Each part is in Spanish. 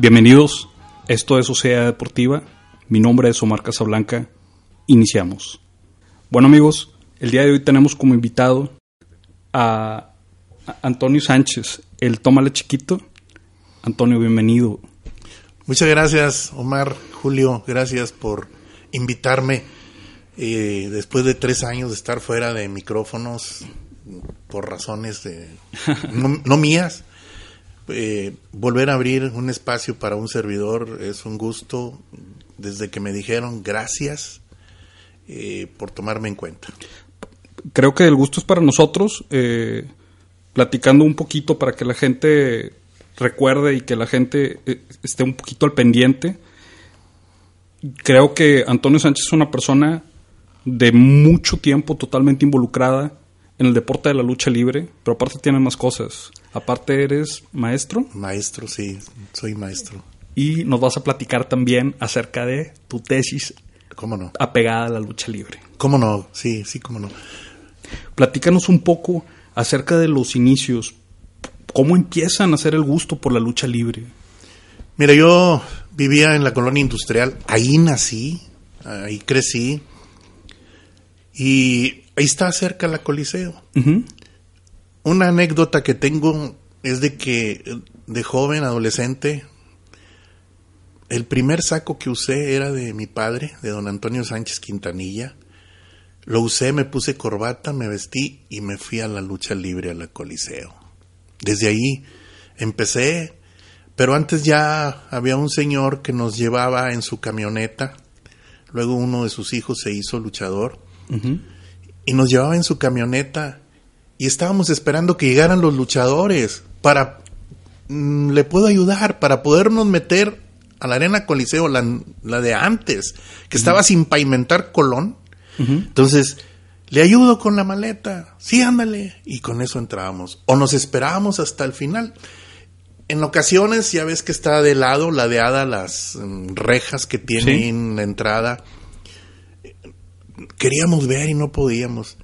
Bienvenidos, esto es Sociedad Deportiva, mi nombre es Omar Casablanca, iniciamos. Bueno amigos, el día de hoy tenemos como invitado a Antonio Sánchez, el Tómale Chiquito. Antonio, bienvenido. Muchas gracias Omar, Julio, gracias por invitarme eh, después de tres años de estar fuera de micrófonos por razones de, no mías eh, volver a abrir un espacio para un servidor es un gusto. Desde que me dijeron gracias eh, por tomarme en cuenta. Creo que el gusto es para nosotros. Eh, platicando un poquito para que la gente recuerde y que la gente esté un poquito al pendiente. Creo que Antonio Sánchez es una persona de mucho tiempo totalmente involucrada en el deporte de la lucha libre, pero aparte tiene más cosas. Aparte eres maestro. Maestro, sí, soy maestro. Y nos vas a platicar también acerca de tu tesis. ¿Cómo no? Apegada a la lucha libre. ¿Cómo no? Sí, sí, cómo no. Platícanos un poco acerca de los inicios. ¿Cómo empiezan a hacer el gusto por la lucha libre? Mira, yo vivía en la colonia industrial, ahí nací, ahí crecí. Y está cerca la Coliseo. Una anécdota que tengo es de que de joven, adolescente, el primer saco que usé era de mi padre, de don Antonio Sánchez Quintanilla. Lo usé, me puse corbata, me vestí y me fui a la lucha libre, a la Coliseo. Desde ahí empecé, pero antes ya había un señor que nos llevaba en su camioneta. Luego uno de sus hijos se hizo luchador y nos llevaba en su camioneta y estábamos esperando que llegaran los luchadores para mm, le puedo ayudar para podernos meter a la arena coliseo la, de antes que estaba sin pavimentar Colón. Entonces le ayudo con la maleta. Sí ándale. Y con eso entrábamos. O nos esperábamos hasta el final. En ocasiones ya ves que está de lado ladeada las mm, rejas que tienen la entrada queríamos ver y no podíamos.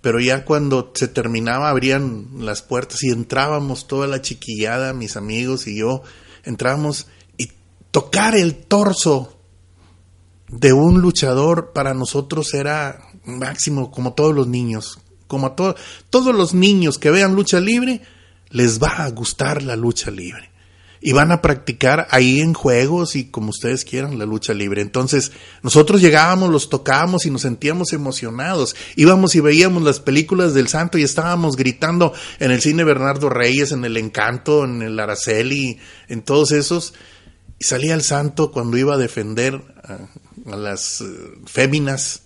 Pero ya cuando se terminaba, abrían las puertas y entrábamos toda la chiquillada, mis amigos y yo, entrábamos y tocar el torso de un luchador para nosotros era máximo, como todos los niños. Como a todos los niños que vean lucha libre, les va a gustar la lucha libre y van a practicar ahí en juegos y como ustedes quieran la lucha libre. Entonces, nosotros llegábamos, los tocábamos y nos sentíamos emocionados. Íbamos y veíamos las películas del santo y estábamos gritando en el cine Bernardo Reyes, en el Encanto, en el Araceli, en todos esos. Y salía el santo cuando iba a defender a, las eh, féminas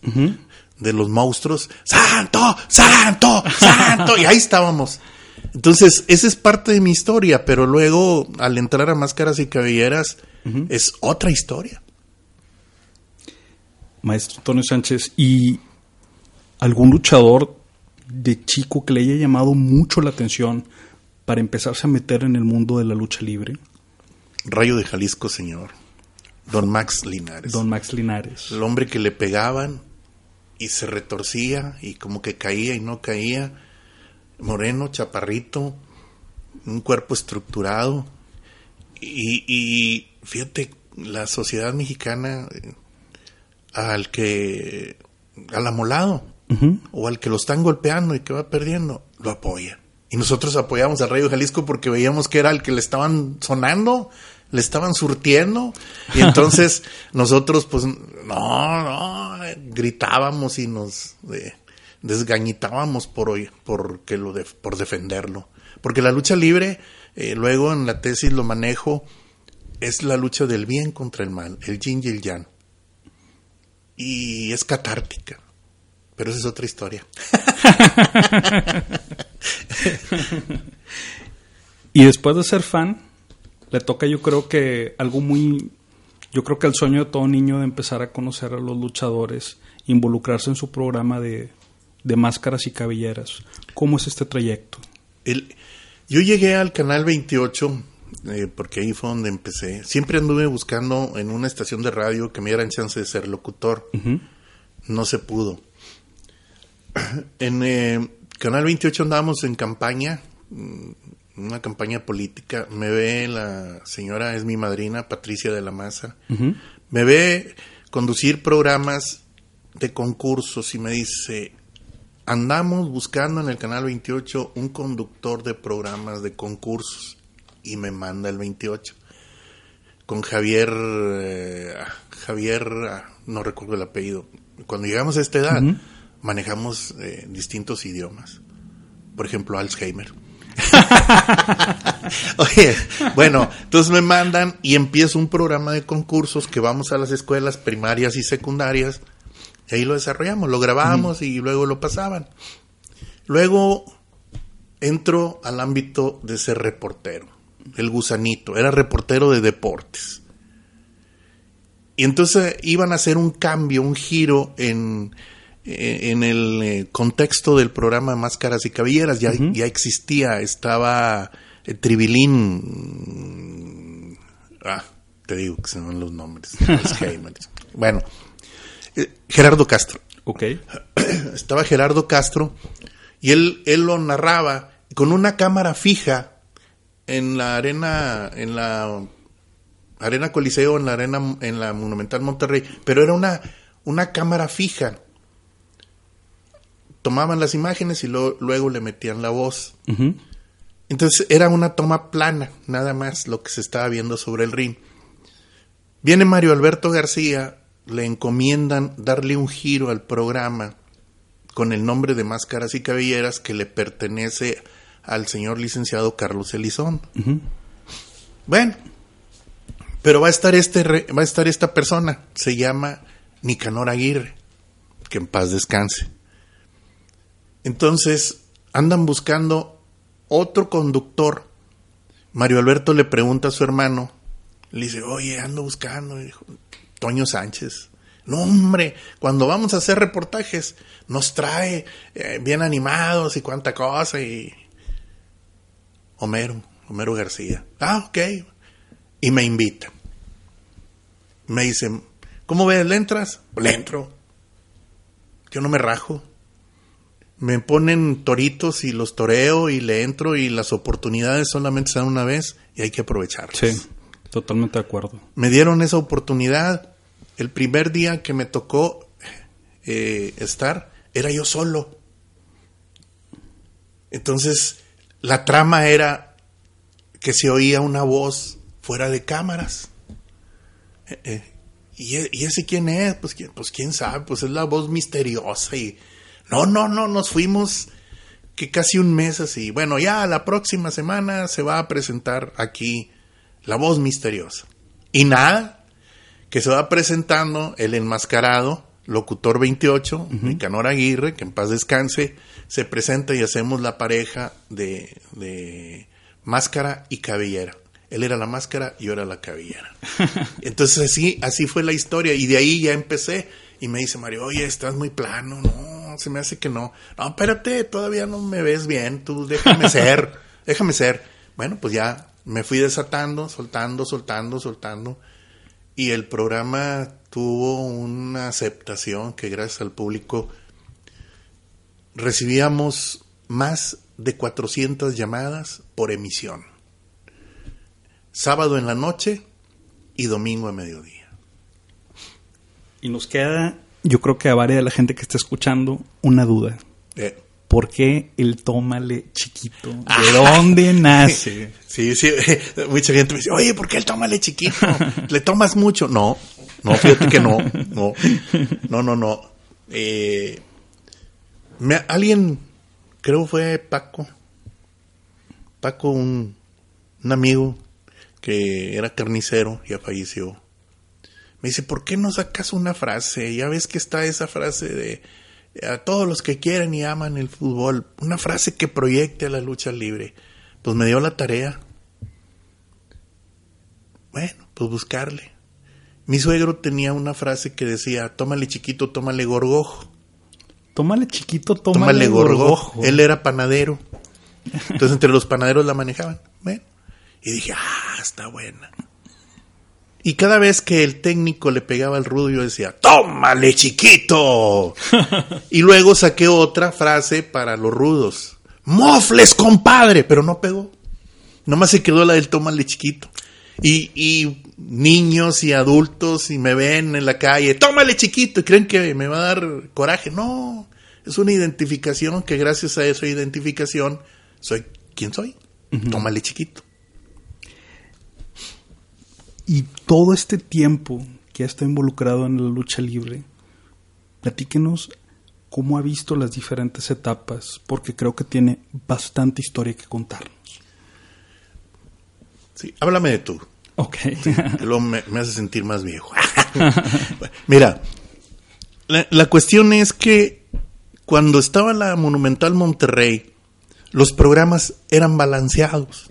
de los monstruos. ¡Santo! ¡Santo! ¡Santo! Y ahí estábamos. Entonces, esa es parte de mi historia, pero luego al entrar a Máscaras y Cabelleras es otra historia. Maestro Antonio Sánchez, ¿y algún luchador de chico que le haya llamado mucho la atención para empezarse a meter en el mundo de la lucha libre? Rayo de Jalisco, señor. Don Max Linares. Don Max Linares. El hombre que le pegaban y se retorcía y como que caía y no caía moreno, chaparrito, un cuerpo estructurado. Y, fíjate, la sociedad mexicana, eh, al que, al amolado, o al que lo están golpeando y que va perdiendo, lo apoya. Y nosotros apoyábamos al Radio Jalisco porque veíamos que era el que le estaban sonando, le estaban surtiendo. Y entonces nosotros, pues, no, no, gritábamos y nos eh, desgañitábamos por, por, lo de, por defenderlo. Porque la lucha libre, eh, luego en la tesis lo manejo, es la lucha del bien contra el mal, el yin y el yang. Y es catártica. Pero esa es otra historia. y después de ser fan, le toca yo creo que algo muy... Yo creo que el sueño de todo niño de empezar a conocer a los luchadores, involucrarse en su programa de, de máscaras y cabelleras. ¿Cómo es este trayecto? El, yo llegué al canal 28 eh, porque ahí fue donde empecé. Siempre anduve buscando en una estación de radio que me dieran chance de ser locutor. No se pudo. En eh, Canal 28 andábamos en campaña, mm, una campaña política. Me ve la señora, es mi madrina, Patricia de la Maza. Me ve conducir programas de concursos y me dice, andamos buscando en el Canal 28 un conductor de programas de concursos y me manda el 28 con Javier, eh, Javier, ah, no recuerdo el apellido. Cuando llegamos a esta edad, manejamos eh, distintos idiomas. Por ejemplo, Alzheimer. Oye, bueno, entonces me mandan y empiezo un programa de concursos que vamos a las escuelas primarias y secundarias. Y ahí lo desarrollamos, lo grabamos y luego lo pasaban. Luego entro al ámbito de ser reportero el gusanito, era reportero de deportes. Y entonces iban a hacer un cambio, un giro en, en el eh, contexto del programa Máscaras y Cabelleras. Ya, ya existía, estaba el Tribilín. Ah, te digo que se van los nombres. bueno, eh, Gerardo Castro. Ok. Estaba Gerardo Castro y él, él lo narraba con una cámara fija en la arena, en la arena Coliseo, en la arena, en la Monumental Monterrey, pero era una, una cámara fija. Tomaban las imágenes y luego le metían la voz. Entonces era una toma plana, nada más lo que se estaba viendo sobre el ring. Viene Mario Alberto García, le encomiendan darle un giro al programa con el nombre de Máscaras y Cabelleras que le pertenece al señor licenciado Carlos Elizón. Bueno, pero va a estar este va a estar esta persona, se llama Nicanor Aguirre, que en paz descanse. Entonces, andan buscando otro conductor. Mario Alberto le pregunta a su hermano, le dice, oye, ando buscando, Toño Sánchez. No, hombre, cuando vamos a hacer reportajes, nos trae eh, bien animados y cuánta cosa, y Homero, Homero García. Ah, ok. Y me invita. Me dicen, ¿cómo ves? ¿Le entras? Le entro. Yo no me rajo. Me ponen toritos y los toreo y le entro y las oportunidades solamente se dan una vez y hay que aprovecharlas. Sí, totalmente de acuerdo. Me dieron esa oportunidad. El primer día que me tocó eh, estar, era yo solo. Entonces, la trama era que se oía una voz fuera de cámaras. Eh, eh, e, ¿Y, ese quién es? Pues, pues quién sabe, pues es la voz misteriosa. Y no, no, no, nos fuimos que casi un mes así. Bueno, ya la próxima semana se va a presentar aquí la voz misteriosa. Y nada, que se va presentando el enmascarado, locutor 28, Nicanor Aguirre, que en paz descanse, se presenta y hacemos la pareja de, máscara y cabellera. Él era la máscara y yo era la cabellera. Entonces así, así fue la historia y de ahí ya empecé y me dice Mario, oye, estás muy plano, no, se me hace que no. No, espérate, todavía no me ves bien, tú déjame ser, déjame ser. Bueno, pues ya me fui desatando, soltando, soltando, soltando y el programa tuvo una aceptación que gracias al público recibíamos más de 400 llamadas por emisión. Sábado en la noche y domingo a mediodía. Y nos queda, yo creo que a varias de la gente que está escuchando, una duda. Eh. ¿Por qué el tómale chiquito? ¿De dónde nace? Sí, sí, mucha gente me dice, oye, ¿por qué el tómale chiquito? ¿Le tomas mucho? No, no, fíjate que no, no, no, no, no. Eh, me, alguien, creo fue Paco, Paco, un, un amigo que era carnicero, ya falleció. Me dice, ¿por qué no sacas una frase? Ya ves que está esa frase de a todos los que quieren y aman el fútbol, una frase que proyecte a la lucha libre. Pues me dio la tarea. Bueno, pues buscarle. Mi suegro tenía una frase que decía, tómale chiquito, tómale gorgojo. Tómale chiquito, tómale, gorgojo. Él era panadero. Entonces entre los panaderos la manejaban. Bueno, y dije, ah, está buena. Y cada vez que el técnico le pegaba el rudo, yo decía, tómale chiquito. y luego saqué otra frase para los rudos. Mofles, compadre. Pero no pegó. Nomás se quedó la del tómale chiquito. Y, y niños y adultos y me ven en la calle, tómale chiquito y creen que me va a dar coraje. No, es una identificación que gracias a esa identificación soy quien soy. Tómale chiquito. Y todo este tiempo que ha estado involucrado en la lucha libre, platíquenos cómo ha visto las diferentes etapas, porque creo que tiene bastante historia que contarnos. Sí, háblame de tú. Ok. luego me, hace sentir más viejo. Mira, la, cuestión es que cuando estaba la Monumental Monterrey, los programas eran balanceados.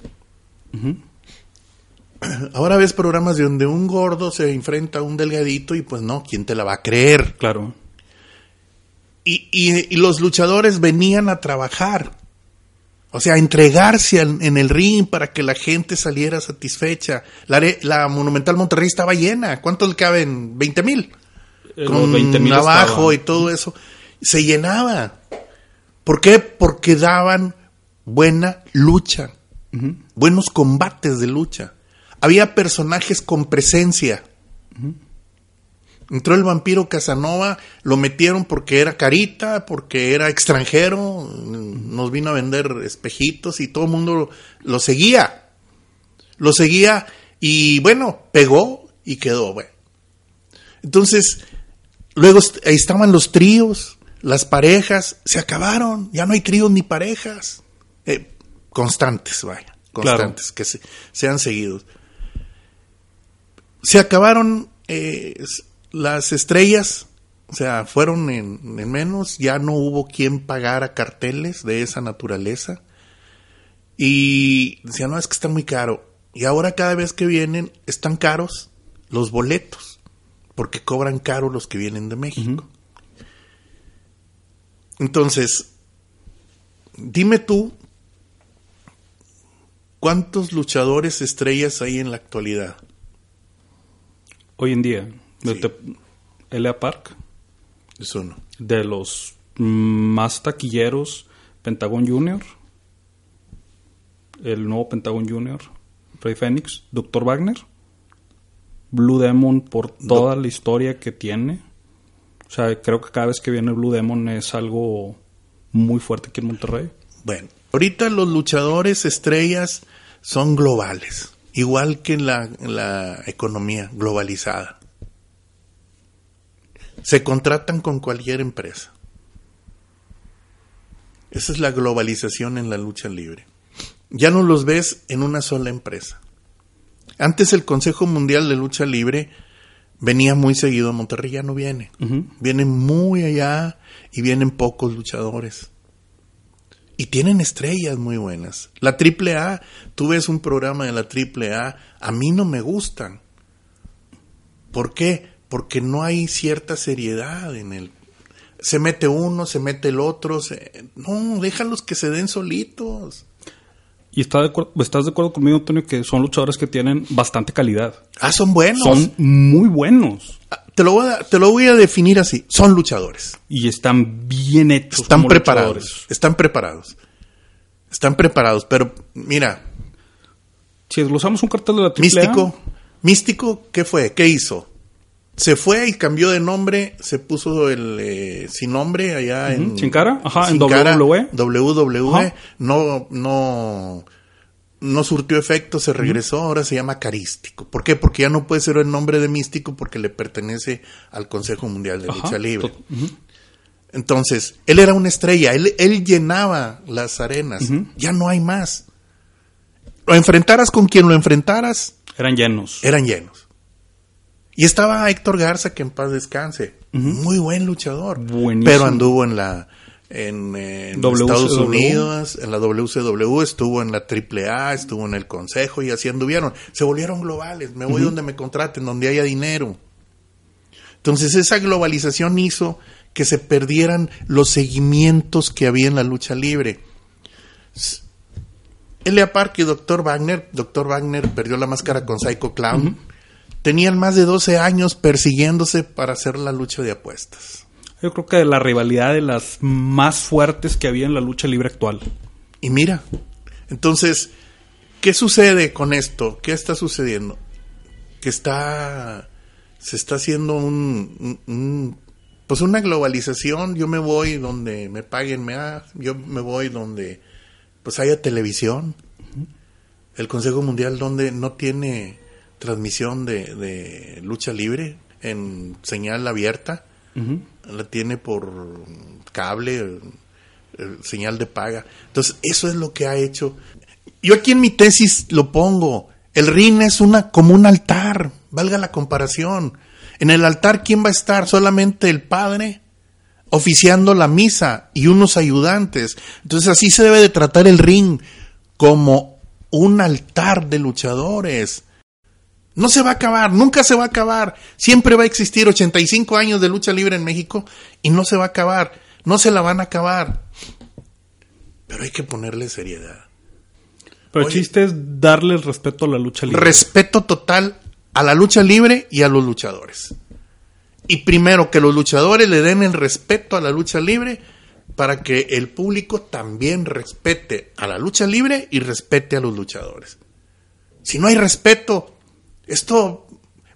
Ahora ves programas donde un gordo se enfrenta a un delgadito y pues no, ¿quién te la va a creer? Claro. Y, los luchadores venían a trabajar. O sea, a entregarse en el ring para que la gente saliera satisfecha. La, Monumental Monterrey estaba llena. ¿Cuántos le caben? ¿20 mil? Eh, Con 20 mil abajo y todo eso. Se llenaba. ¿Por qué? Porque daban buena lucha. Buenos combates de lucha había personajes con presencia. Entró el vampiro Casanova, lo metieron porque era carita, porque era extranjero, nos vino a vender espejitos y todo el mundo lo, seguía. Lo seguía y bueno, pegó y quedó. Bueno. Entonces, luego ahí estaban los tríos, las parejas, se acabaron, ya no hay tríos ni parejas. Eh, constantes, vaya, constantes, que se, sean seguidos se acabaron eh, las estrellas, o sea, fueron en, menos, ya no hubo quien pagara carteles de esa naturaleza. Y decían, no, es que está muy caro. Y ahora cada vez que vienen, están caros los boletos, porque cobran caro los que vienen de México. Entonces, dime tú, ¿cuántos luchadores estrellas hay en la actualidad? Hoy en día. L.A. Park. Eso no. De los más taquilleros, Pentagon Junior. El nuevo Pentagon Junior. Rey Fénix. Doctor Wagner. Blue Demon por toda la historia que tiene. O sea, creo que cada vez que viene Blue Demon es algo muy fuerte aquí en Monterrey. Bueno, ahorita los luchadores estrellas son globales igual que en la, economía globalizada. Se contratan con cualquier empresa. Esa es la globalización en la lucha libre. Ya no los ves en una sola empresa. Antes el Consejo Mundial de Lucha Libre venía muy seguido a Monterrey, ya no viene. Viene muy allá y vienen pocos luchadores. Y tienen estrellas muy buenas. La AAA, tú ves un programa de la AAA, a mí no me gustan. ¿Por qué? Porque no hay cierta seriedad en el... Se mete uno, se mete el otro. No, déjalos que se den solitos. Y está de estás de acuerdo conmigo, Antonio, que son luchadores que tienen bastante calidad. Ah, son buenos. Son muy buenos. Ah, te lo, voy a, te lo voy a definir así. Son luchadores. Y están bien hechos. Están preparados. Están preparados. Están preparados. Pero mira. Si desglosamos un cartel de la AAA... Místico. Místico, ¿qué fue? ¿Qué hizo? Se fue y cambió de nombre, se puso el eh, sin nombre allá en Sin cara, ajá, en WWE. WWE, Ajá. no no no surtió efecto, se regresó, ahora se llama Carístico. ¿Por qué? Porque ya no puede ser el nombre de Místico porque le pertenece al Consejo Mundial de Lucha Libre. Entonces, él era una estrella, él, él llenaba las arenas, ya no hay más. Lo enfrentaras con quien lo enfrentaras, Eran llenos. eran llenos. Y estaba Héctor Garza, que en paz descanse, muy buen luchador, Buenísimo. pero anduvo en la en. Estados Unidos, en la WCW, estuvo en la AAA, estuvo en el Consejo y así anduvieron. Se volvieron globales, me voy donde me contraten, donde haya dinero. Entonces esa globalización hizo que se perdieran los seguimientos que había en la lucha libre. Elia Park y Dr. Wagner, Dr. Wagner perdió la máscara con Psycho Clown, tenían más de 12 años persiguiéndose para hacer la lucha de apuestas. Yo creo que la rivalidad de las más fuertes que había en la lucha libre actual. Y mira, entonces, ¿qué sucede con esto? ¿Qué está sucediendo? Que está, se está haciendo un, un- un- pues una globalización. Yo me voy donde me paguen, me ha- yo me voy donde, pues haya televisión. El Consejo Mundial donde no tiene transmisión de, de lucha libre en señal abierta, la tiene por cable, eh, señal de paga. Entonces, eso es lo que ha hecho. Yo aquí en mi tesis lo pongo. El ring es una como un altar, valga la comparación. En el altar, ¿quién va a estar? Solamente el padre oficiando la misa y unos ayudantes. Entonces, así se debe de tratar el ring como un altar de luchadores. No se va a acabar, nunca se va a acabar. Siempre va a existir 85 años de lucha libre en México y no se va a acabar. No se la van a acabar. Pero hay que ponerle seriedad. Pero Oye. el chiste es darle el respeto a la lucha libre. Respeto total a la lucha libre y a los luchadores. Y primero que los luchadores le den el respeto a la lucha libre para que el público también respete a la lucha libre y respete a los luchadores. Si no hay respeto, esto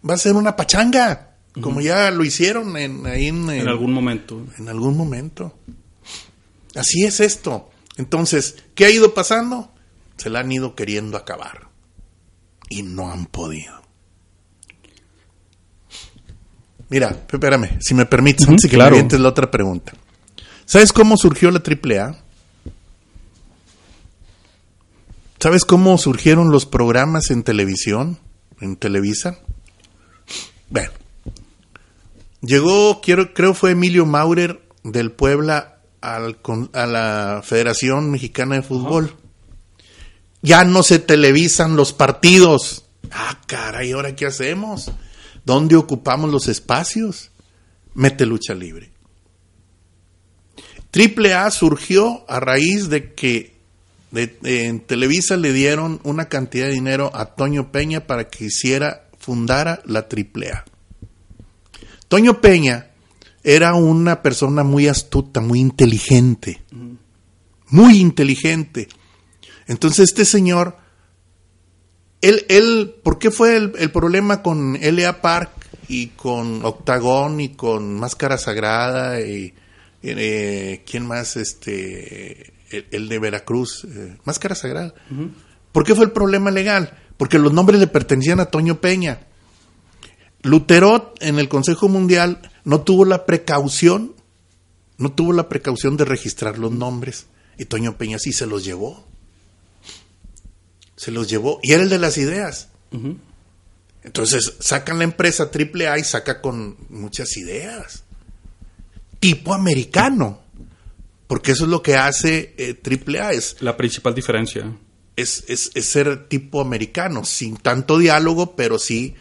va a ser una pachanga, como ya lo hicieron en, ahí en, en algún momento. en algún momento. Así es esto. Entonces, ¿qué ha ido pasando? Se la han ido queriendo acabar. Y no han podido. Mira, espérame, si me permites, Ujú, antes de que claro. me la otra pregunta. ¿Sabes cómo surgió la AAA? ¿Sabes cómo surgieron los programas en televisión? En Televisa. Bueno, Llegó, quiero, creo fue Emilio Maurer del Puebla al, con- a la Federación Mexicana de Fútbol. Ya no se televisan los partidos. Ah, caray, ¿ahora qué hacemos? ¿Dónde ocupamos los espacios? Mete lucha libre. Triple A surgió a raíz de que en Televisa le dieron una cantidad de dinero a Toño Peña para que hiciera, fundara la Triple A. Toño Peña era una persona muy astuta, muy inteligente. Muy inteligente. Entonces este señor, él, él, ¿por qué fue el, problema con L.A. Park y con Octagón y con Máscara Sagrada y eh, quién más, este, el, el de Veracruz, eh, Máscara Sagrada? ¿Por qué fue el problema legal? Porque los nombres le pertenecían a Toño Peña. Luterot en el Consejo Mundial no tuvo la precaución, no tuvo la precaución de registrar los nombres. Y Toño Peña sí se los llevó. Se los llevó. Y era el de las ideas. Entonces sacan la empresa AAA y saca con muchas ideas. Tipo americano. Porque eso es lo que hace eh, AAA. Es, La principal diferencia. es, es, es ser tipo americano, sin tanto diálogo, pero sí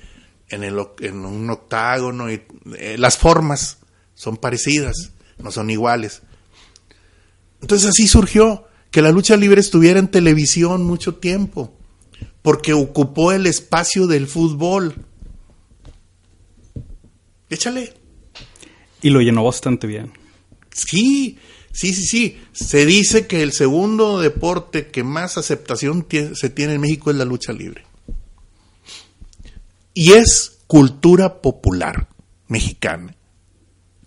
en, el, en un octágono. Y, eh, las formas son parecidas, no son iguales. Entonces así surgió que la lucha libre estuviera en televisión mucho tiempo, porque ocupó el espacio del fútbol. Échale. Y lo llenó bastante bien. Sí, sí, sí, sí. Se dice que el segundo deporte que más aceptación se tiene en México es la lucha libre. Y es cultura popular. mexicana.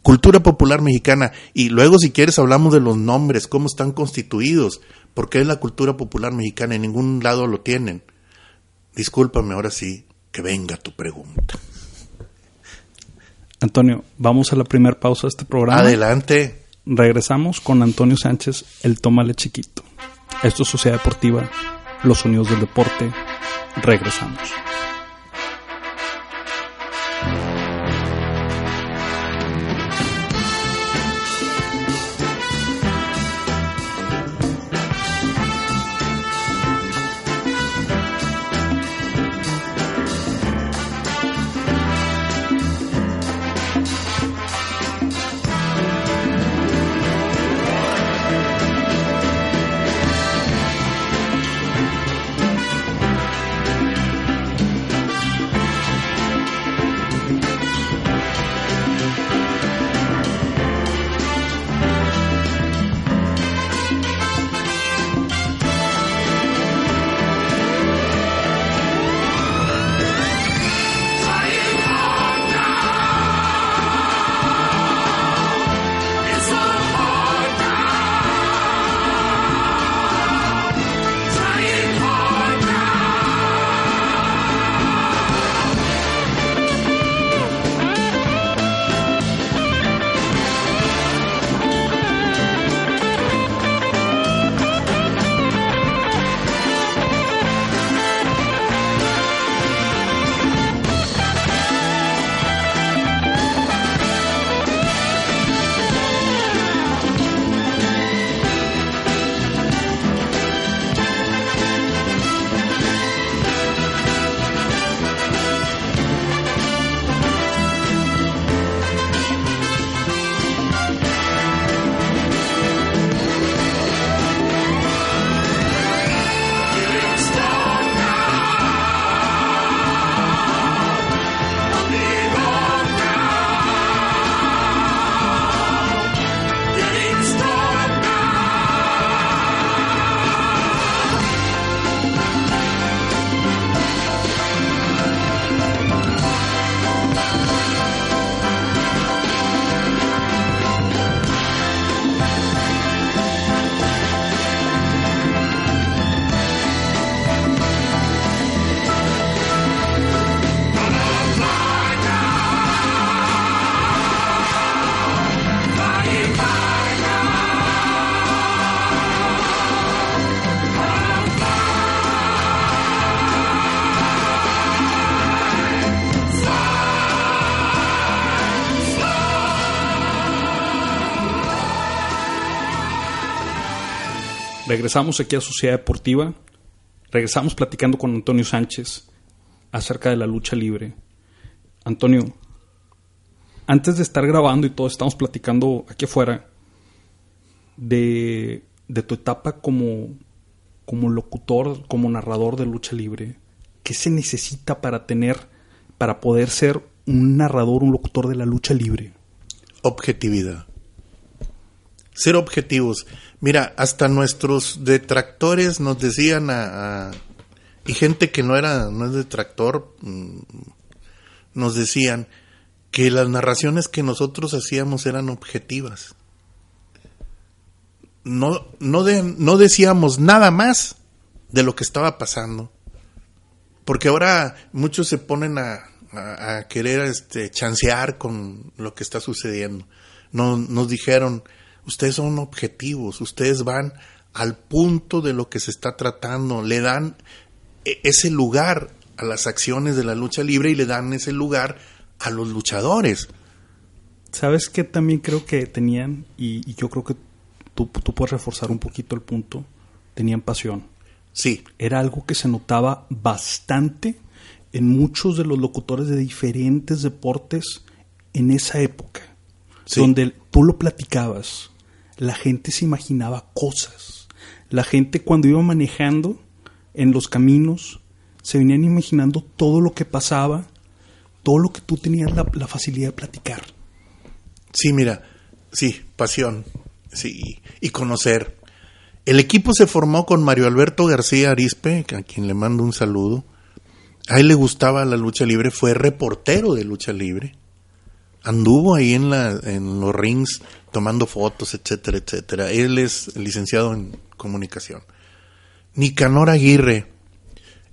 Cultura popular mexicana. Y luego, si quieres, hablamos de los nombres, cómo están constituidos, porque es la cultura popular mexicana, en ningún lado lo tienen. Discúlpame, ahora sí, que venga tu pregunta. Antonio, vamos a la primera pausa de este programa. Adelante. Regresamos con Antonio Sánchez, el Tómale Chiquito. Esto es Sociedad Deportiva, los sonidos del deporte. Regresamos. Regresamos aquí a Sociedad Deportiva. Regresamos platicando con Antonio Sánchez acerca de la lucha libre. Antonio, antes de estar grabando y todo, estamos platicando aquí afuera de, de tu etapa como, como locutor, como narrador de lucha libre. ¿Qué se necesita para tener, para poder ser un narrador, un locutor de la lucha libre? Objetividad. Ser objetivos. Mira, hasta nuestros detractores nos decían a, y gente que no era no es detractor mm, nos decían que las narraciones que nosotros hacíamos eran objetivas. No no no decíamos nada más de lo que estaba pasando. Porque ahora muchos se ponen a, a, querer este chancear con lo que está sucediendo. nos dijeron, Ustedes son objetivos, ustedes van al punto de lo que se está tratando, le dan e-, ese lugar a las acciones de la lucha libre y le dan ese lugar a los luchadores. ¿Sabes qué también creo que tenían? Y, yo creo que tú, tú, puedes reforzar un poquito el punto. Tenían pasión. Sí. Era algo que se notaba bastante en muchos de los locutores de diferentes deportes en esa época. Donde tú lo platicabas la gente se imaginaba cosas. La gente cuando iba manejando en los caminos se venían imaginando todo lo que pasaba, todo lo que tú tenías la, facilidad de platicar. Sí, mira, sí, pasión, sí, y conocer. El equipo se formó con Mario Alberto García Arispe, a quien le mando un saludo. A él le gustaba la lucha libre, fue reportero de lucha libre. anduvo ahí en, los rings tomando fotos, etcétera, etcétera. Él es licenciado en comunicación. Nicanor Aguirre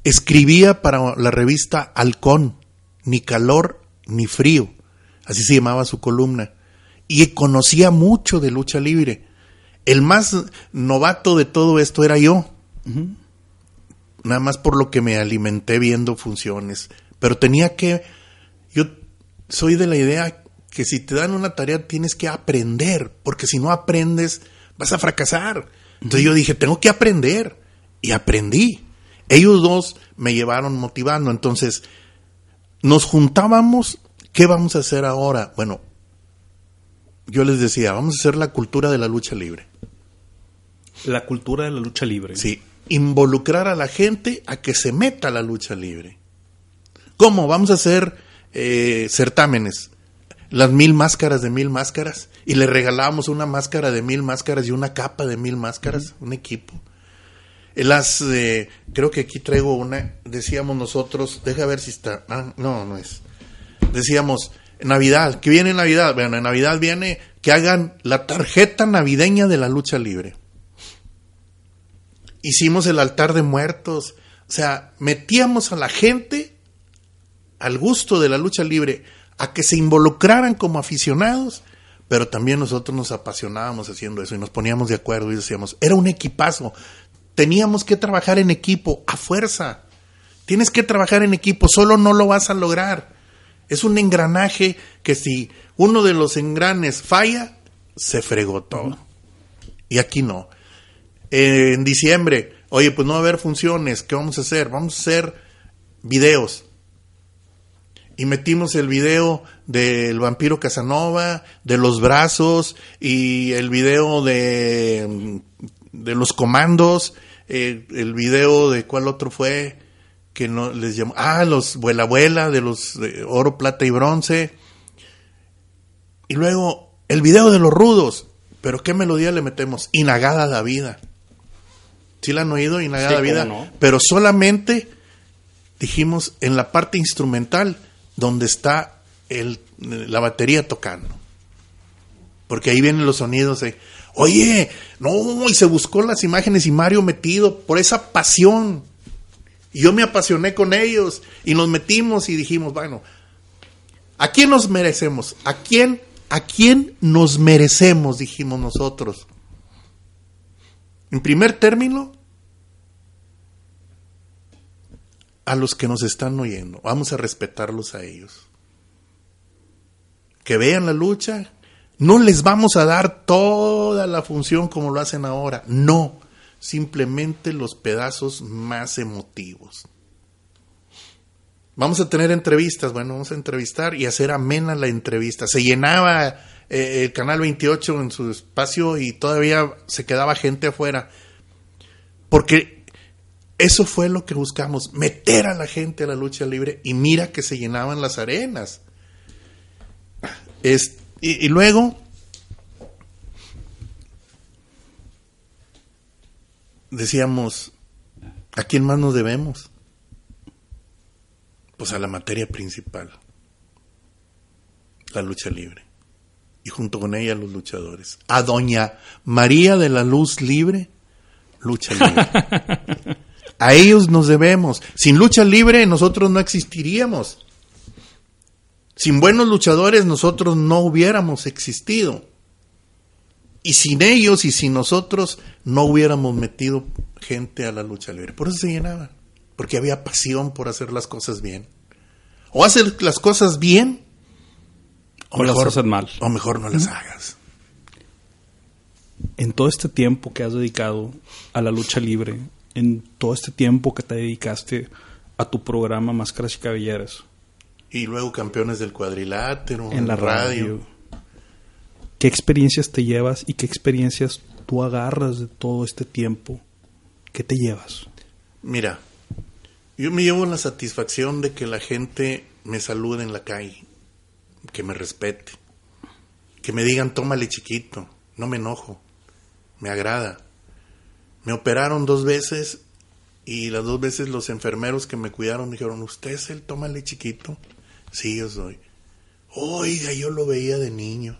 escribía para la revista Halcón, ni calor ni frío, así se llamaba su columna, y conocía mucho de lucha libre. El más novato de todo esto era yo. Nada más por lo que me alimenté viendo funciones. Pero tenía que. Yo soy de la idea que si te dan una tarea tienes que aprender, porque si no aprendes vas a fracasar. Entonces yo dije, tengo que aprender. Y aprendí. Ellos dos me llevaron motivando. Entonces, nos juntábamos. ¿Qué vamos a hacer ahora? Bueno, yo les decía, vamos a hacer la cultura de la lucha libre. La cultura de la lucha libre. Sí, involucrar a la gente a que se meta a la lucha libre. ¿Cómo? Vamos a hacer eh, certámenes. Las mil máscaras de mil máscaras. Y le regalábamos una máscara de mil máscaras y una capa de mil máscaras, un equipo. Las, eh, creo que aquí traigo una, decíamos nosotros, deja ver si está, ah, no, no es. Decíamos, Navidad, que viene Navidad, bueno, en Navidad viene que hagan la tarjeta navideña de la lucha libre. Hicimos el altar de muertos, o sea, metíamos a la gente al gusto de la lucha libre, a que se involucraran como aficionados, pero también nosotros nos apasionábamos haciendo eso y nos poníamos de acuerdo y decíamos, era un equipazo, teníamos que trabajar en equipo, a fuerza, tienes que trabajar en equipo, solo no lo vas a lograr. Es un engranaje que si uno de los engranes falla, se fregó todo. Y aquí no. en diciembre, oye, pues no va a haber funciones, ¿qué vamos a hacer? Vamos a hacer videos y metimos el video del vampiro Casanova, de los brazos y el video de, de los comandos, eh, el video de cuál otro fue que no les llamó, ah, los vuela abuela de los oro, plata y bronce. Y luego el video de los rudos, pero qué melodía le metemos, Inagada la vida. ¿Sí la han oído? Inagada la vida, pero solamente dijimos en la parte instrumental donde está el, la batería tocando. Porque ahí vienen los sonidos de, oye, no, y se buscó las imágenes y Mario metido por esa pasión. Y yo me apasioné con ellos y nos metimos y dijimos, bueno, ¿a quién nos merecemos? ¿A quién, a quién nos merecemos? Dijimos nosotros. En primer término, a los que nos están oyendo. Vamos a respetarlos a ellos. Que vean la lucha. No les vamos a dar toda la función como lo hacen ahora. No. Simplemente los pedazos más emotivos. Vamos a tener entrevistas. Bueno, vamos a entrevistar y hacer amena la entrevista. Se llenaba eh, el canal 28 en su espacio y todavía se quedaba gente afuera. Porque eso fue lo que buscamos, meter a la gente a la lucha libre y mira que se llenaban las arenas. y, luego decíamos, ¿a quién más nos debemos? Pues a la materia principal, la lucha libre. Y junto con ella los luchadores. A doña María de la Luz Libre, lucha libre. A ellos nos debemos. Sin lucha libre nosotros no existiríamos. Sin buenos luchadores nosotros no hubiéramos existido. Y sin ellos y sin nosotros no hubiéramos metido gente a la lucha libre. Por eso se llenaba. Porque había pasión por hacer las cosas bien. O hacer las cosas bien. O, mejor, las mal. O mejor no las hagas. En todo este tiempo que has dedicado a la lucha libre, en todo este tiempo que te dedicaste a tu programa Máscaras y Cabelleras. Y luego Campeones del Cuadrilátero. En la radio. ¿Qué experiencias te llevas y qué experiencias tú agarras de todo este tiempo? ¿Qué te llevas? Mira, yo me llevo la satisfacción de que la gente me salude en la calle, que me respete, que me digan tómale chiquito, no me enojo, me agrada. Me operaron dos veces y las dos veces los enfermeros que me cuidaron dijeron, ¿usted es el tómale chiquito? Sí, yo soy. Oiga, yo lo veía de niño.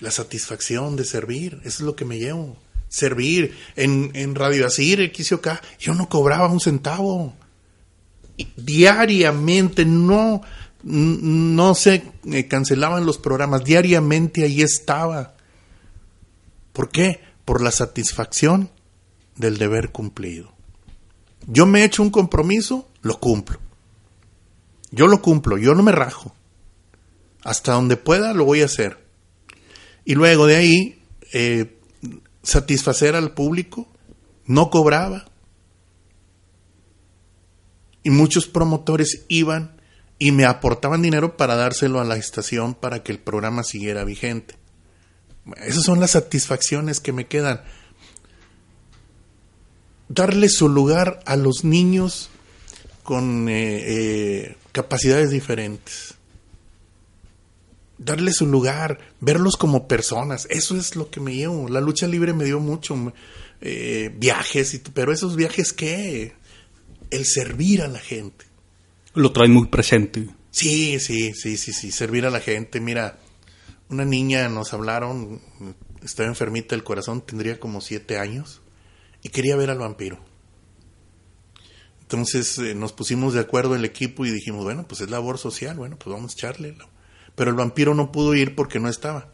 La satisfacción de servir, eso es lo que me llevo. Servir en, en Radio Asir, XOK, yo no cobraba un centavo. Diariamente, no, no se eh, cancelaban los programas, diariamente ahí estaba. ¿Por qué? Por la satisfacción del deber cumplido. Yo me he hecho un compromiso, lo cumplo. Yo lo cumplo, yo no me rajo. Hasta donde pueda lo voy a hacer. Y luego de ahí, eh, satisfacer al público, no cobraba. Y muchos promotores iban y me aportaban dinero para dárselo a la estación para que el programa siguiera vigente. Esas son las satisfacciones que me quedan. Darle su lugar a los niños con eh, eh, capacidades diferentes. Darle su lugar, verlos como personas. Eso es lo que me llevo. La lucha libre me dio mucho. Eh, viajes, y, pero esos viajes, ¿qué? El servir a la gente. Lo traen muy presente. Sí, sí, sí, sí, sí. Servir a la gente. Mira, una niña nos hablaron, estaba enfermita del corazón, tendría como siete años, y quería ver al vampiro. Entonces eh, nos pusimos de acuerdo el equipo y dijimos, bueno, pues es labor social, bueno, pues vamos a echarle. Pero el vampiro no pudo ir porque no estaba.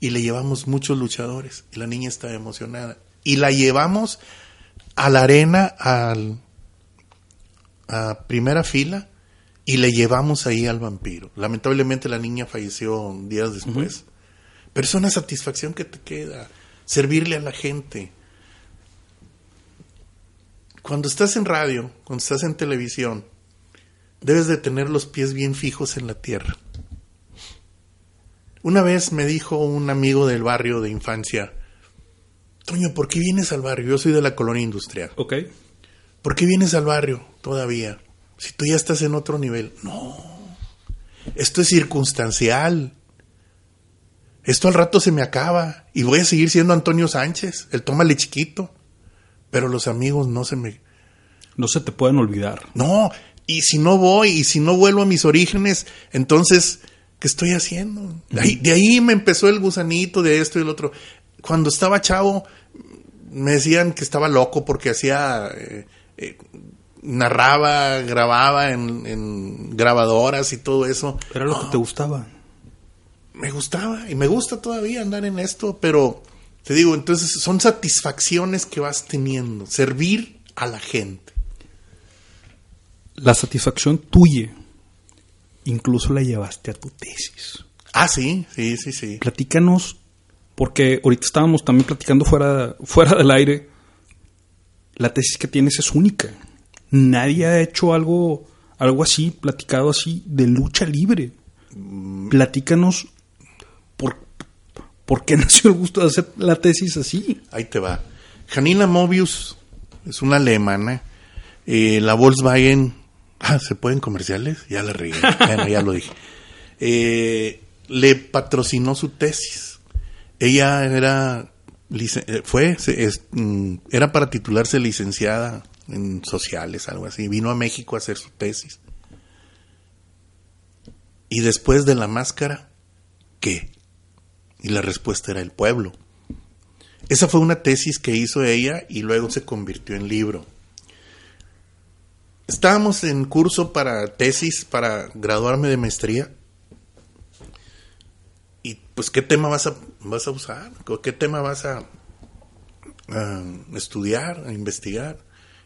Y le llevamos muchos luchadores. Y la niña estaba emocionada. Y la llevamos a la arena, al, a primera fila, y le llevamos ahí al vampiro. Lamentablemente la niña falleció días después. Pero es una satisfacción que te queda. Servirle a la gente cuando estás en radio, cuando estás en televisión, debes de tener los pies bien fijos en la tierra. Una vez me dijo un amigo del barrio de infancia, Toño, ¿por qué vienes al barrio? Yo soy de la colonia industrial. Ok. ¿Por qué vienes al barrio todavía? Si tú ya estás en otro nivel. No. Esto es circunstancial. Esto al rato se me acaba y voy a seguir siendo Antonio Sánchez, el tómale chiquito pero los amigos no se me... No se te pueden olvidar. No, y si no voy, y si no vuelvo a mis orígenes, entonces, ¿qué estoy haciendo? De ahí, de ahí me empezó el gusanito de esto y el otro. Cuando estaba chavo, me decían que estaba loco porque hacía... Eh, eh, narraba, grababa en, grabadoras y todo eso. Era lo que te gustaba. Me gustaba y me gusta todavía andar en esto, pero te digo, entonces son satisfacciones que vas teniendo, servir a la gente. La satisfacción tuya, incluso la llevaste a tu tesis. Ah, sí, sí, sí, sí. Platícanos, porque ahorita estábamos también platicando fuera, fuera del aire, la tesis que tienes es única. Nadie ha hecho algo, algo así, platicado así, de lucha libre. Mm. Platícanos ¿Por qué nació el gusto de hacer la tesis así? Ahí te va. Janina Mobius es una alemana. Eh, la Volkswagen. Ah, ¿se pueden comerciales? Ya la regué. bueno, ya lo dije. Eh, le patrocinó su tesis. Ella era. Eh, fue. Mm, era para titularse licenciada en sociales, algo así. Vino a México a hacer su tesis. Y después de la máscara, ¿qué? Y la respuesta era el pueblo. Esa fue una tesis que hizo ella y luego se convirtió en libro. Estábamos en curso para tesis, para graduarme de maestría. Y pues, ¿qué tema vas a, vas a usar? ¿Qué tema vas a, estudiar, a investigar?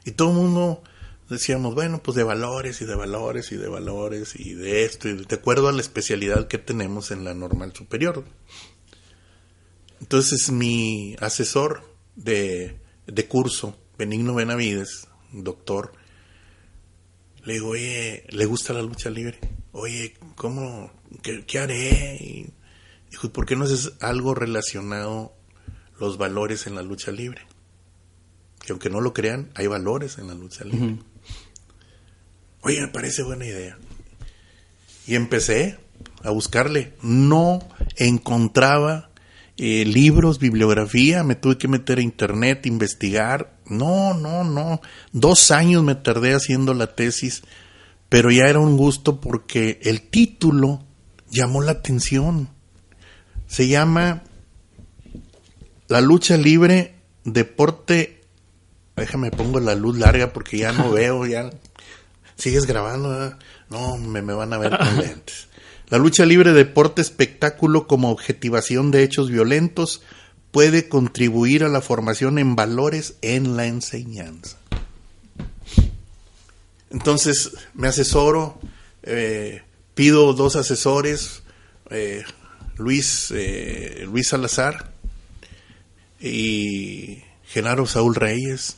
Y todo el mundo decíamos, bueno, pues de valores y de valores y de valores y de esto, y de acuerdo a la especialidad que tenemos en la normal superior. Entonces mi asesor de, curso, Benigno Benavides, doctor, le digo, oye, ¿le gusta la lucha libre? Oye, ¿cómo? ¿Qué, haré? Y ¿por qué no haces algo relacionado los valores en la lucha libre? Que aunque no lo crean, hay valores en la lucha libre. Oye, me parece buena idea. Y empecé a buscarle. No encontraba eh, libros, bibliografía, me tuve que meter a internet, investigar. No, no, no. Dos años me tardé haciendo la tesis pero ya era un gusto porque el título llamó la atención. Se llama La lucha libre, deporte. Déjame pongo la luz larga porque ya no veo, ya. ¿Sigues grabando? No, me, me, van a ver con lentes. La lucha libre, deporte, espectáculo como objetivación de hechos violentos puede contribuir a la formación en valores en la enseñanza. Entonces me asesoro, eh, pido dos asesores, eh, Luis, eh, Luis Salazar y Genaro Saúl Reyes.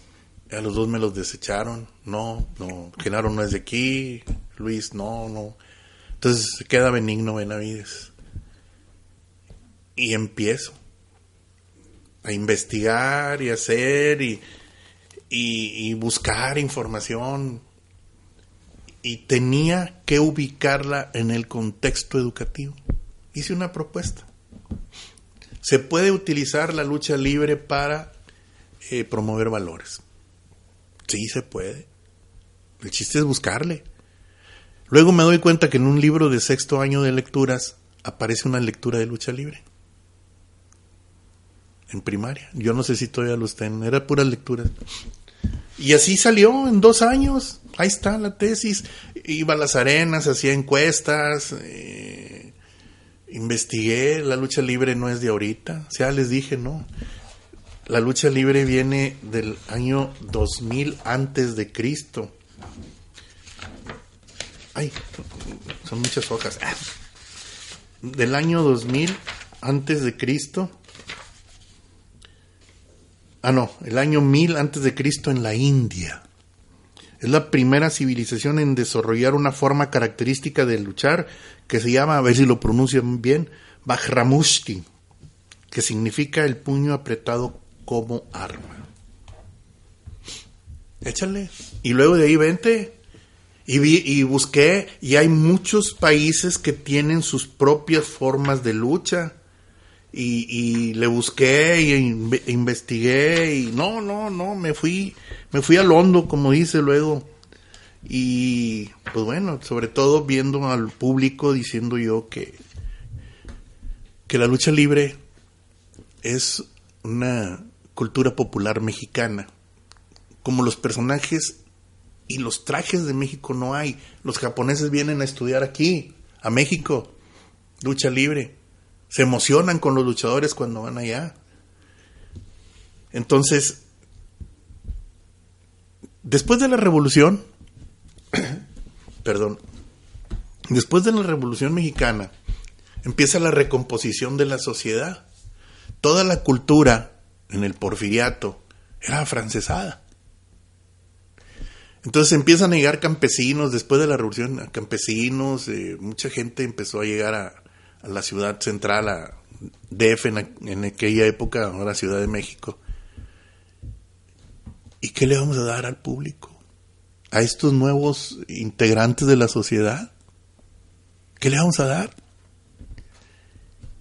A los dos me los desecharon. No, no, Genaro no es de aquí, Luis no, no. Entonces queda Benigno Benavides. Y empiezo a investigar y hacer y, y buscar información y tenía que ubicarla en el contexto educativo. Hice una propuesta. Se puede utilizar la lucha libre para eh, promover valores. Sí, se puede. El chiste es buscarle. Luego me doy cuenta que en un libro de sexto año de lecturas aparece una lectura de lucha libre. En primaria. Yo no sé si todavía lo estén. Era pura lectura. Y así salió en dos años. Ahí está la tesis. Iba a las arenas, hacía encuestas. Eh, investigué. La lucha libre no es de ahorita. O sea, les dije, no. La lucha libre viene del año 2000 antes de Cristo. Ay, son muchas hojas. Del año 2000 antes de Cristo Ah, no, el año 1000 antes de Cristo en la India. Es la primera civilización en desarrollar una forma característica de luchar que se llama, a ver si lo pronuncian bien, Bajramushti, que significa el puño apretado como arma. Échale. Y luego de ahí vente. Y, vi, y busqué, y hay muchos países que tienen sus propias formas de lucha y, le busqué y investigué y no, no, no, me fui, me fui al hondo, como dice luego. Y pues bueno, sobre todo viendo al público diciendo yo que, que la lucha libre es una cultura popular mexicana. Como los personajes y los trajes de México no hay. Los japoneses vienen a estudiar aquí, a México, lucha libre se emocionan con los luchadores cuando van allá. Entonces, después de la revolución, perdón, después de la revolución mexicana, empieza la recomposición de la sociedad. Toda la cultura en el porfiriato era francesada. Entonces empiezan a llegar campesinos, después de la revolución, campesinos, eh, mucha gente empezó a llegar a, a la ciudad central, a DF en, aquella época, ahora Ciudad de México. ¿Y qué le vamos a dar al público? A estos nuevos integrantes de la sociedad. ¿Qué le vamos a dar?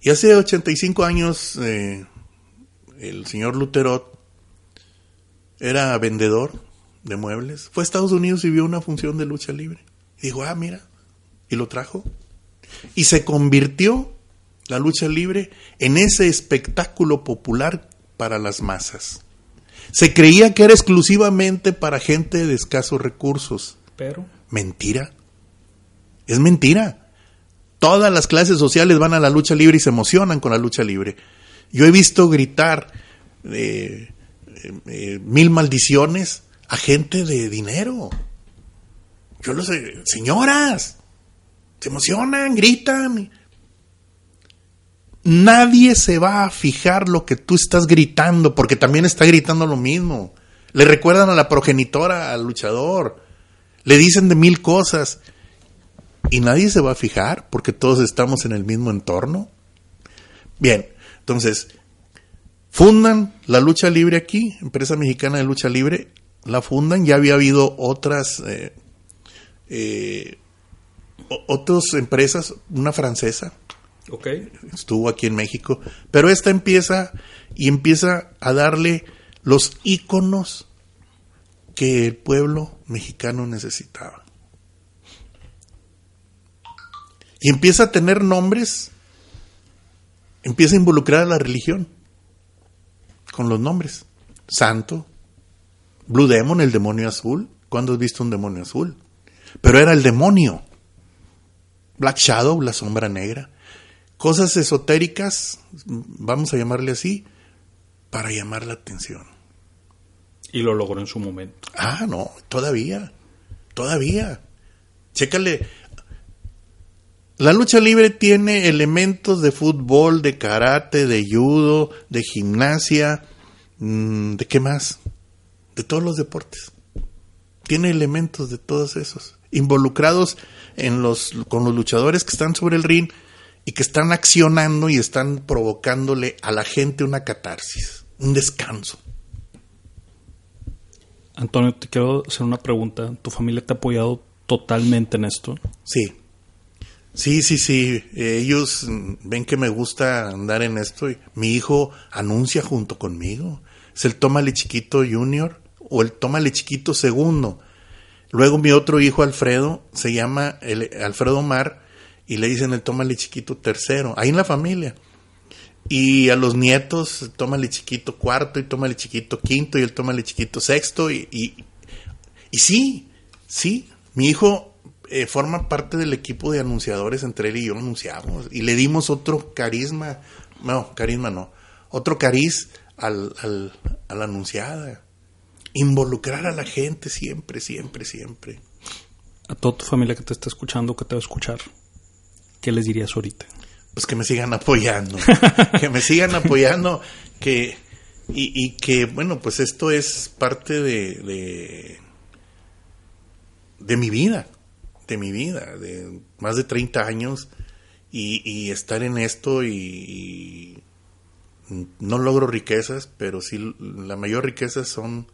Y hace 85 años eh, el señor Luterot era vendedor de muebles. Fue a Estados Unidos y vio una función de lucha libre. Y dijo, ah, mira. Y lo trajo y se convirtió la lucha libre en ese espectáculo popular para las masas. Se creía que era exclusivamente para gente de escasos recursos. Pero. Mentira. Es mentira. Todas las clases sociales van a la lucha libre y se emocionan con la lucha libre. Yo he visto gritar eh, eh, eh, mil maldiciones a gente de dinero. Yo lo sé, señoras, se emocionan, gritan. Nadie se va a fijar lo que tú estás gritando, porque también está gritando lo mismo. Le recuerdan a la progenitora, al luchador. Le dicen de mil cosas. Y nadie se va a fijar, porque todos estamos en el mismo entorno. Bien, entonces, fundan la lucha libre aquí, empresa mexicana de lucha libre, la fundan, ya había habido otras eh, eh, otras empresas, una francesa, okay. estuvo aquí en México, pero esta empieza y empieza a darle los íconos que el pueblo mexicano necesitaba. Y empieza a tener nombres, empieza a involucrar a la religión con los nombres. Santo, Blue Demon, el demonio azul. ¿Cuándo has visto un demonio azul? Pero era el demonio. Black Shadow, la sombra negra. Cosas esotéricas, vamos a llamarle así, para llamar la atención. Y lo logró en su momento. Ah, no, todavía. Todavía. Chécale. La lucha libre tiene elementos de fútbol, de karate, de judo, de gimnasia, mm, ¿de qué más? De todos los deportes. Tiene elementos de todos esos, involucrados en los, con los luchadores que están sobre el ring y que están accionando y están provocándole a la gente una catarsis, un descanso. Antonio, te quiero hacer una pregunta. ¿Tu familia te ha apoyado totalmente en esto? Sí. Sí, sí, sí. Ellos ven que me gusta andar en esto y mi hijo anuncia junto conmigo. Es el Tómale Chiquito Junior o el Tómale Chiquito Segundo. Luego mi otro hijo Alfredo se llama Alfredo Mar y le dicen el Tómale Chiquito Tercero. Ahí en la familia. Y a los nietos, tómale chiquito cuarto y tómale chiquito quinto y el tómale chiquito sexto. Y, y, sí, sí, mi hijo eh, forma parte del equipo de anunciadores, entre él y yo anunciamos. Y le dimos otro carisma, no, carisma no, otro cariz al, al, a la anunciada. Involucrar a la gente siempre, siempre, siempre. A toda tu familia que te está escuchando, que te va a escuchar, ¿qué les dirías ahorita? pues que me sigan apoyando, que me sigan apoyando, que y, que bueno, pues esto es parte de, de, mi vida, de mi vida, de más de 30 años y, estar en esto y, no logro riquezas, pero sí la mayor riqueza son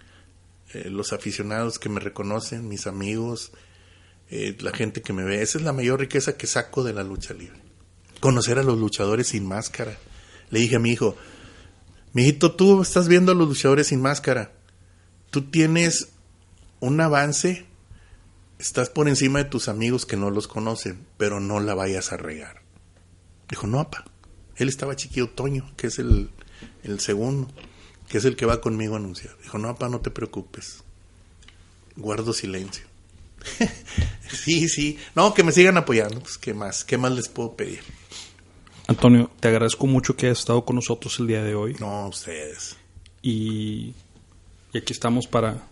eh, los aficionados que me reconocen, mis amigos, eh, la gente que me ve. Esa es la mayor riqueza que saco de la lucha libre conocer a los luchadores sin máscara. Le dije a mi hijo, mi hijito, tú estás viendo a los luchadores sin máscara. Tú tienes un avance, estás por encima de tus amigos que no los conocen, pero no la vayas a regar. Dijo, no, apa. Él estaba chiquillo, Toño, que es el, el segundo, que es el que va conmigo a anunciar. Dijo, no, apa, no te preocupes. Guardo silencio. sí, sí. No, que me sigan apoyando. Pues, ¿qué más? ¿Qué más les puedo pedir? Antonio, te agradezco mucho que hayas estado con nosotros el día de hoy. No, ustedes. Y, aquí estamos para,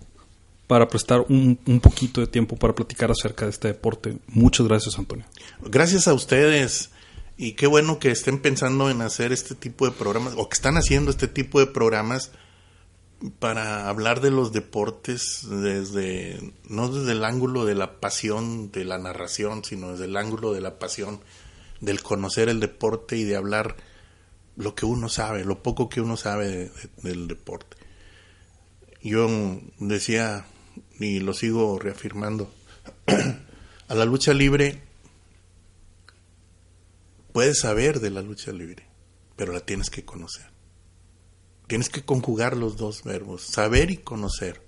para prestar un, un, poquito de tiempo para platicar acerca de este deporte. Muchas gracias, Antonio. Gracias a ustedes. Y qué bueno que estén pensando en hacer este tipo de programas, o que están haciendo este tipo de programas para hablar de los deportes desde, no desde el ángulo de la pasión de la narración, sino desde el ángulo de la pasión del conocer el deporte y de hablar lo que uno sabe, lo poco que uno sabe del deporte. Yo decía, y lo sigo reafirmando, a la lucha libre puedes saber de la lucha libre, pero la tienes que conocer. Tienes que conjugar los dos verbos, saber y conocer,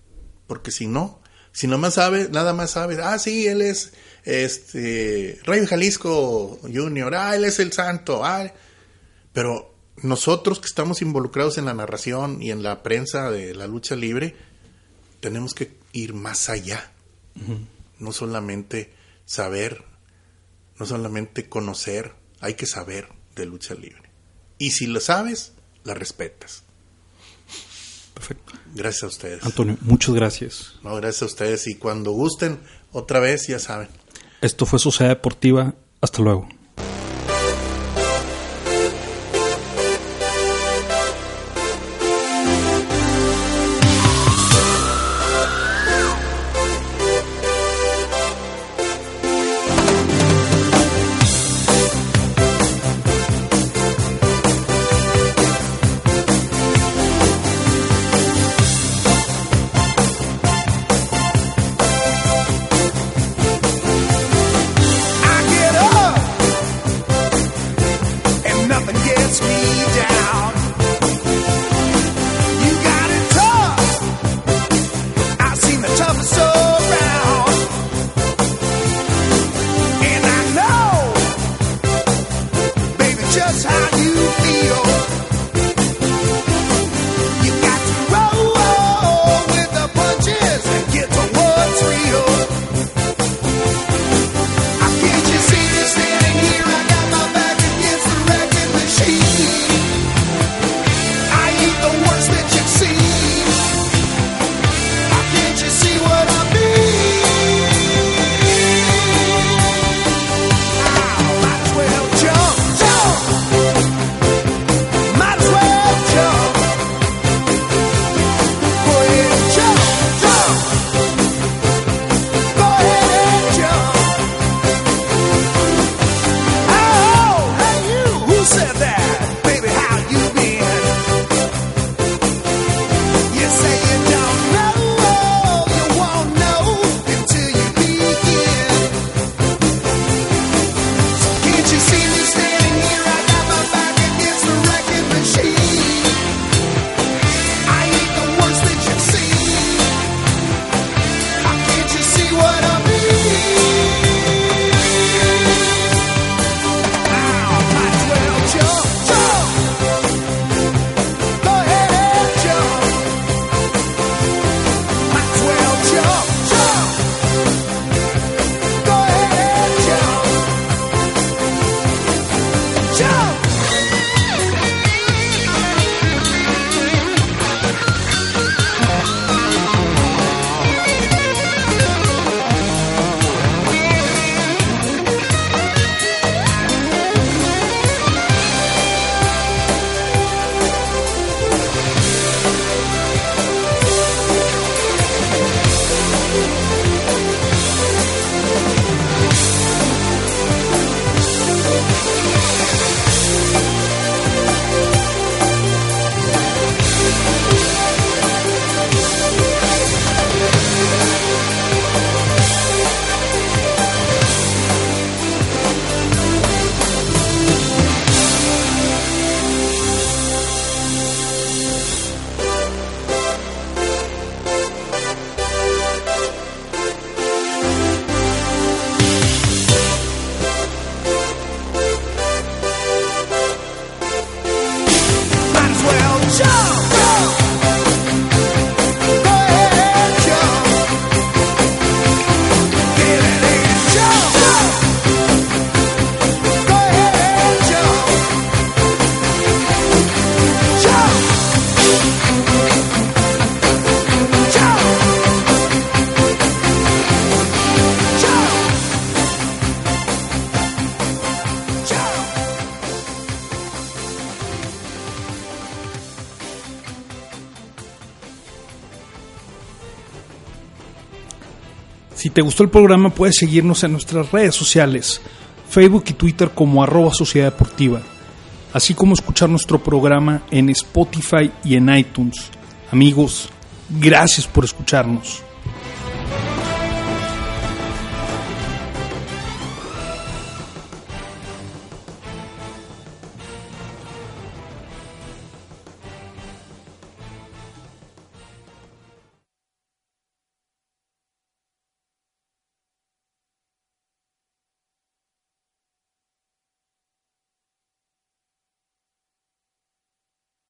porque si no, si no más sabes, nada más sabes, ah, sí, él es este Rey Jalisco Junior, ah, él es el santo, ah, pero nosotros que estamos involucrados en la narración y en la prensa de la lucha libre, tenemos que ir más allá. No solamente saber, no solamente conocer, hay que saber de lucha libre. Y si lo sabes, la respetas. Perfecto. Gracias a ustedes. Antonio, muchas gracias. No, gracias a ustedes. Y cuando gusten, otra vez, ya saben. Esto fue Sociedad Deportiva. Hasta luego. Te gustó el programa puedes seguirnos en nuestras redes sociales, Facebook y Twitter como arroba Sociedad Deportiva, así como escuchar nuestro programa en Spotify y en iTunes. Amigos, gracias por escucharnos.